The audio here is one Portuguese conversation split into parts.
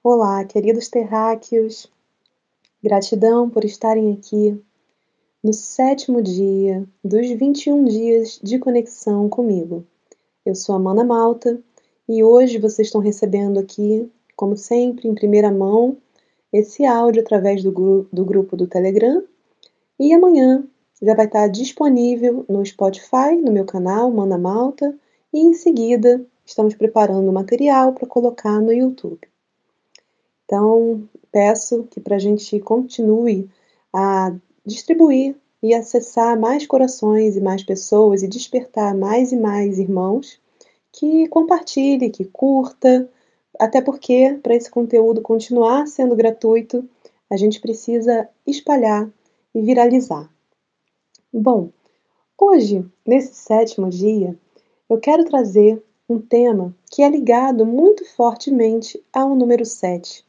Olá, queridos terráqueos. Gratidão por estarem aqui no sétimo dia dos 21 dias de conexão comigo. Eu sou Amanda Malta e hoje vocês estão recebendo aqui, como sempre, em primeira mão, esse áudio através do, gru do grupo do Telegram e amanhã já vai estar disponível no Spotify, no meu canal Amanda Malta, e em seguida estamos preparando o material para colocar no YouTube. Então, peço que para a gente continue a distribuir e acessar mais corações e mais pessoas e despertar mais e mais irmãos, que compartilhe, que curta, até porque para esse conteúdo continuar sendo gratuito, a gente precisa espalhar e viralizar. Bom, hoje, nesse sétimo dia, eu quero trazer um tema que é ligado muito fortemente ao número 7,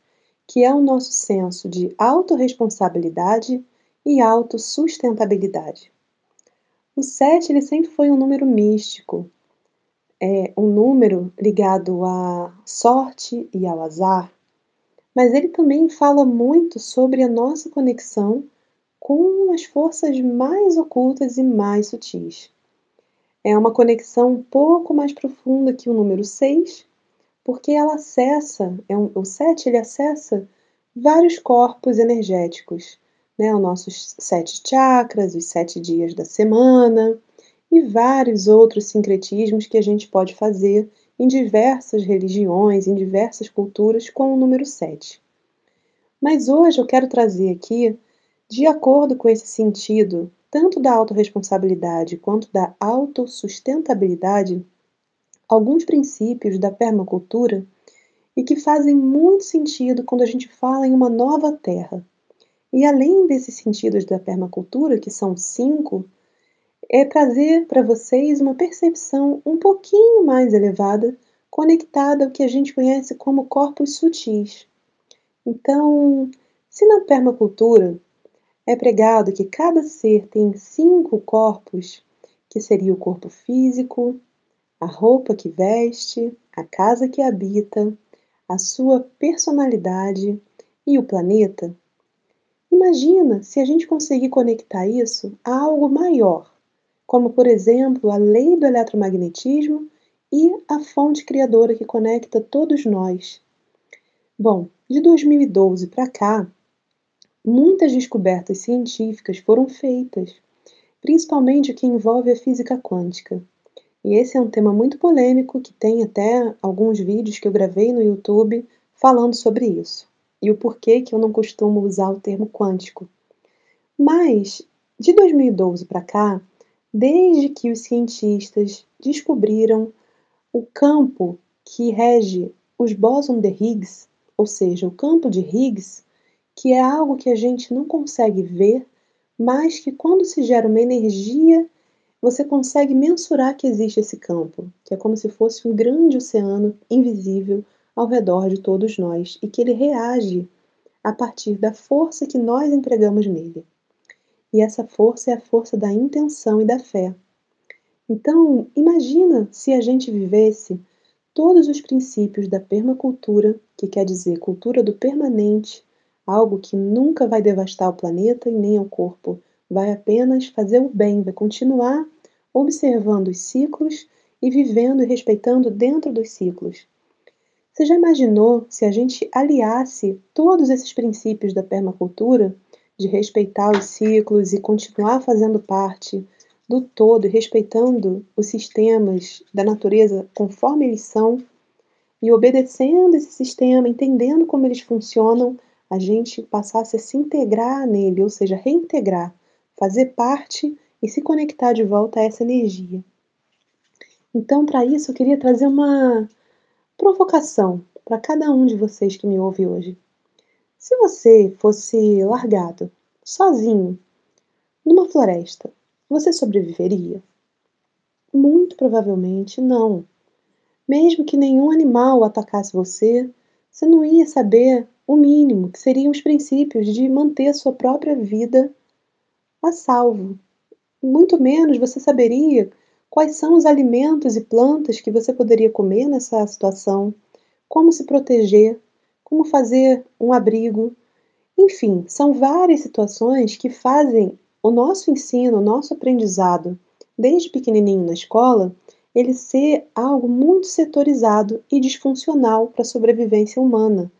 que é o nosso senso de autorresponsabilidade e autossustentabilidade. O 7 ele sempre foi um número místico, é um número ligado à sorte e ao azar, mas ele também fala muito sobre a nossa conexão com as forças mais ocultas e mais sutis. É uma conexão um pouco mais profunda que o número 6, porque ela acessa, é um, o 7 ele acessa vários corpos energéticos, né? Os nossos sete chakras, os sete dias da semana e vários outros sincretismos que a gente pode fazer em diversas religiões, em diversas culturas com o número 7. Mas hoje eu quero trazer aqui, de acordo com esse sentido, tanto da autorresponsabilidade quanto da autossustentabilidade, alguns princípios da permacultura e que fazem muito sentido quando a gente fala em uma nova terra. E além desses sentidos da permacultura, que são cinco, é trazer para vocês uma percepção um pouquinho mais elevada, conectada ao que a gente conhece como corpos sutis. Então, se na permacultura é pregado que cada ser tem cinco corpos, que seria o corpo físico, a roupa que veste, a casa que habita, a sua personalidade e o planeta, imagina se a gente conseguir conectar isso a algo maior, como por exemplo a lei do eletromagnetismo e a fonte criadora que conecta todos nós. Bom, de 2012 para cá, muitas descobertas científicas foram feitas, principalmente o que envolve a física quântica. E esse é um tema muito polêmico que tem até alguns vídeos que eu gravei no YouTube falando sobre isso e o porquê que eu não costumo usar o termo quântico. Mas de 2012 para cá, desde que os cientistas descobriram o campo que rege os bósons de Higgs, ou seja, o campo de Higgs, que é algo que a gente não consegue ver, mas que quando se gera uma energia você consegue mensurar que existe esse campo, que é como se fosse um grande oceano invisível ao redor de todos nós e que ele reage a partir da força que nós empregamos nele. E essa força é a força da intenção e da fé. Então, imagina se a gente vivesse todos os princípios da permacultura, que quer dizer cultura do permanente, algo que nunca vai devastar o planeta e nem o corpo, vai apenas fazer o bem, vai continuar observando os ciclos e vivendo e respeitando dentro dos ciclos. Você já imaginou se a gente aliasse todos esses princípios da permacultura, de respeitar os ciclos e continuar fazendo parte do todo respeitando os sistemas da natureza conforme eles são e obedecendo esse sistema, entendendo como eles funcionam, a gente passasse a se integrar nele, ou seja, reintegrar, fazer parte e se conectar de volta a essa energia. Então, para isso, eu queria trazer uma provocação para cada um de vocês que me ouve hoje. Se você fosse largado, sozinho, numa floresta, você sobreviveria? Muito provavelmente não. Mesmo que nenhum animal atacasse você, você não ia saber o mínimo, que seriam os princípios de manter a sua própria vida a salvo, muito menos você saberia quais são os alimentos e plantas que você poderia comer nessa situação, como se proteger, como fazer um abrigo. Enfim, são várias situações que fazem o nosso ensino, o nosso aprendizado, desde pequenininho na escola, ele ser algo muito setorizado e disfuncional para a sobrevivência humana.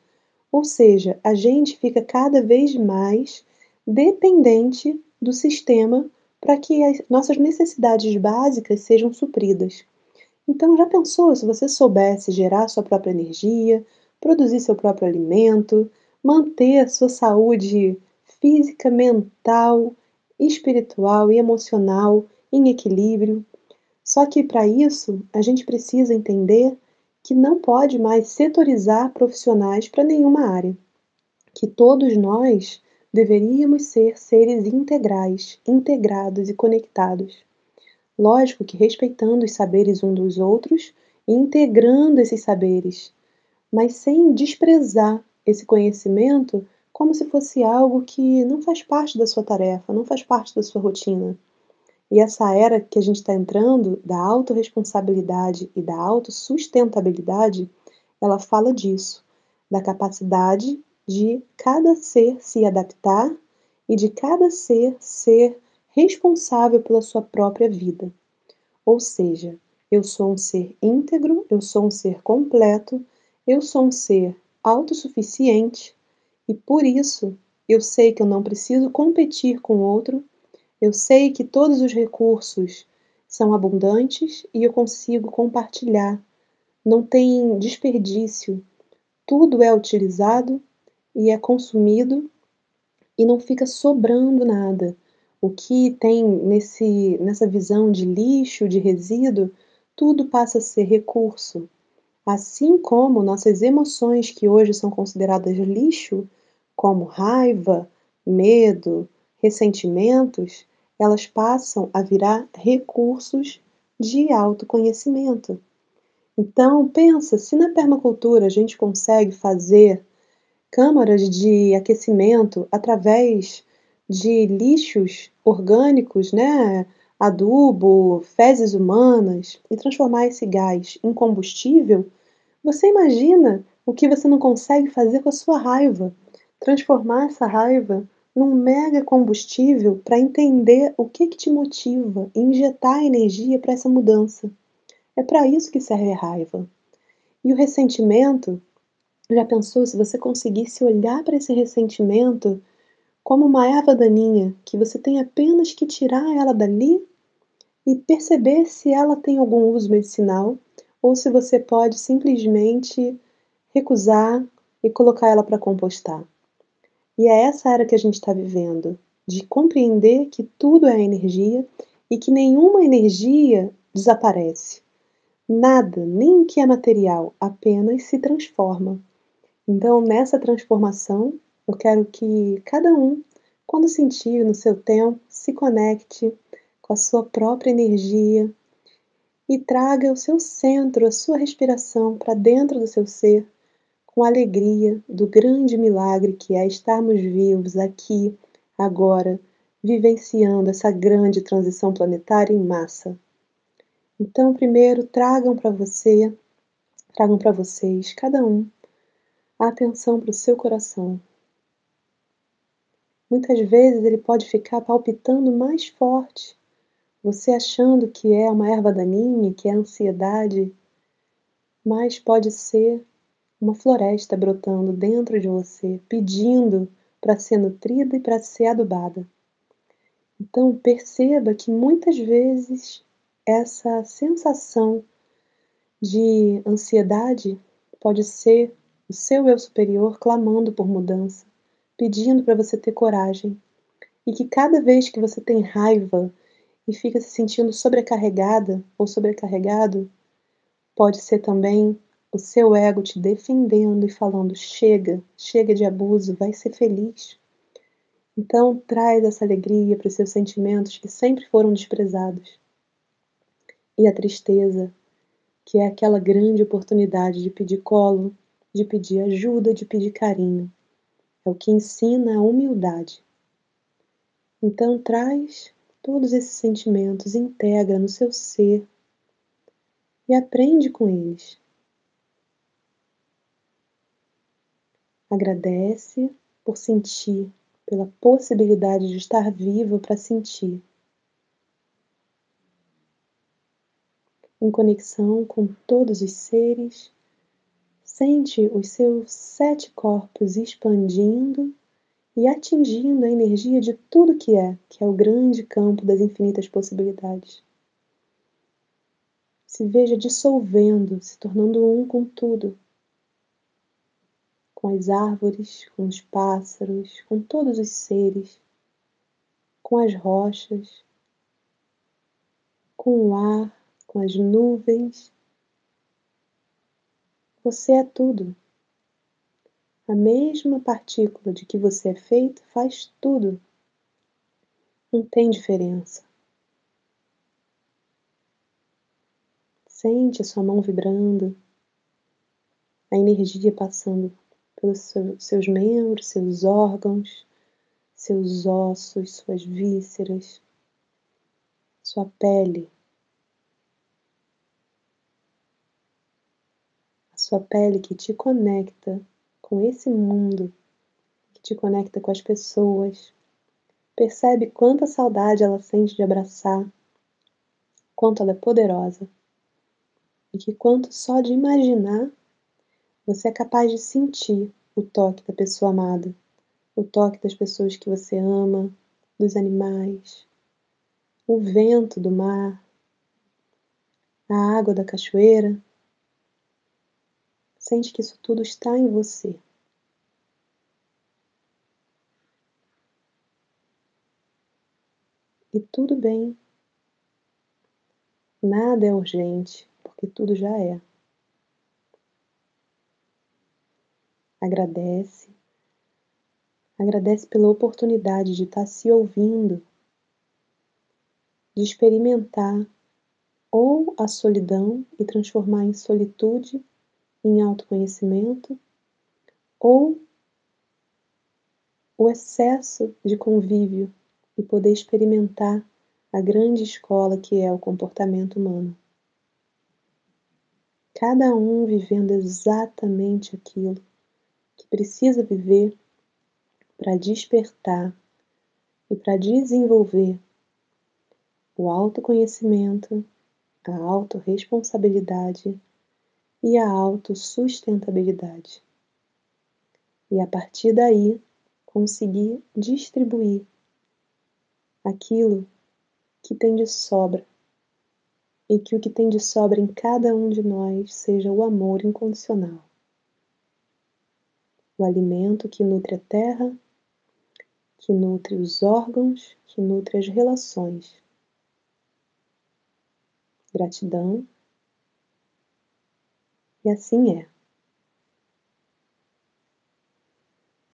Ou seja, a gente fica cada vez mais dependente do sistema para que as nossas necessidades básicas sejam supridas. Então, já pensou se você soubesse gerar sua própria energia, produzir seu próprio alimento, manter sua saúde física, mental, espiritual e emocional em equilíbrio? Só que para isso, a gente precisa entender que não pode mais setorizar profissionais para nenhuma área. Que todos nós deveríamos ser seres integrais, integrados e conectados. Lógico que respeitando os saberes um dos outros e integrando esses saberes, mas sem desprezar esse conhecimento como se fosse algo que não faz parte da sua tarefa, não faz parte da sua rotina. E essa era que a gente está entrando, da autorresponsabilidade e da autossustentabilidade, ela fala disso, da capacidade de cada ser se adaptar e de cada ser ser responsável pela sua própria vida. Ou seja, eu sou um ser íntegro, eu sou um ser completo, eu sou um ser autossuficiente e por isso eu sei que eu não preciso competir com outro eu sei que todos os recursos são abundantes e eu consigo compartilhar. Não tem desperdício. Tudo é utilizado e é consumido e não fica sobrando nada. O que tem nesse, nessa visão de lixo, de resíduo, tudo passa a ser recurso. Assim como nossas emoções, que hoje são consideradas lixo, como raiva, medo, ressentimentos, elas passam a virar recursos de autoconhecimento. Então, pensa, se na permacultura a gente consegue fazer câmaras de aquecimento através de lixos orgânicos, né, adubo, fezes humanas e transformar esse gás em combustível, você imagina o que você não consegue fazer com a sua raiva? Transformar essa raiva num mega combustível para entender o que, que te motiva e injetar energia para essa mudança. É para isso que serve a raiva. E o ressentimento, já pensou se você conseguisse olhar para esse ressentimento como uma erva daninha que você tem apenas que tirar ela dali e perceber se ela tem algum uso medicinal ou se você pode simplesmente recusar e colocar ela para compostar. E é essa era que a gente está vivendo, de compreender que tudo é energia e que nenhuma energia desaparece. Nada, nem que é material, apenas se transforma. Então, nessa transformação, eu quero que cada um, quando sentir no seu tempo, se conecte com a sua própria energia e traga o seu centro, a sua respiração para dentro do seu ser com alegria do grande milagre que é estarmos vivos aqui, agora, vivenciando essa grande transição planetária em massa. Então, primeiro, tragam para você, tragam para vocês, cada um, a atenção para o seu coração. Muitas vezes ele pode ficar palpitando mais forte, você achando que é uma erva daninha, que é ansiedade, mas pode ser uma floresta brotando dentro de você, pedindo para ser nutrida e para ser adubada. Então, perceba que muitas vezes essa sensação de ansiedade pode ser o seu eu superior clamando por mudança, pedindo para você ter coragem. E que cada vez que você tem raiva e fica se sentindo sobrecarregada ou sobrecarregado, pode ser também o seu ego te defendendo e falando: chega, chega de abuso, vai ser feliz. Então, traz essa alegria para os seus sentimentos que sempre foram desprezados. E a tristeza, que é aquela grande oportunidade de pedir colo, de pedir ajuda, de pedir carinho. É o que ensina a humildade. Então, traz todos esses sentimentos, integra no seu ser e aprende com eles. Agradece por sentir, pela possibilidade de estar vivo para sentir. Em conexão com todos os seres, sente os seus sete corpos expandindo e atingindo a energia de tudo que é, que é o grande campo das infinitas possibilidades. Se veja dissolvendo, se tornando um com tudo com as árvores, com os pássaros, com todos os seres, com as rochas, com o ar, com as nuvens. Você é tudo. A mesma partícula de que você é feito faz tudo. Não tem diferença. Sente a sua mão vibrando, a energia passando pelos seus membros, seus órgãos, seus ossos, suas vísceras, sua pele. Sua pele que te conecta com esse mundo, que te conecta com as pessoas. Percebe quanta saudade ela sente de abraçar, quanto ela é poderosa e que quanto só de imaginar você é capaz de sentir o toque da pessoa amada, o toque das pessoas que você ama, dos animais, o vento do mar, a água da cachoeira. Sente que isso tudo está em você. E tudo bem. Nada é urgente, porque tudo já é. Agradece. Agradece pela oportunidade de estar se ouvindo, de experimentar ou a solidão e transformar em solitude, em autoconhecimento, ou o excesso de convívio e poder experimentar a grande escola que é o comportamento humano. Cada um vivendo exatamente aquilo que precisa viver para despertar e para desenvolver o autoconhecimento, a autorresponsabilidade e a autossustentabilidade. E a partir daí conseguir distribuir aquilo que tem de sobra e que o que tem de sobra em cada um de nós seja o amor incondicional o alimento que nutre a terra, que nutre os órgãos, que nutre as relações. Gratidão. E assim é.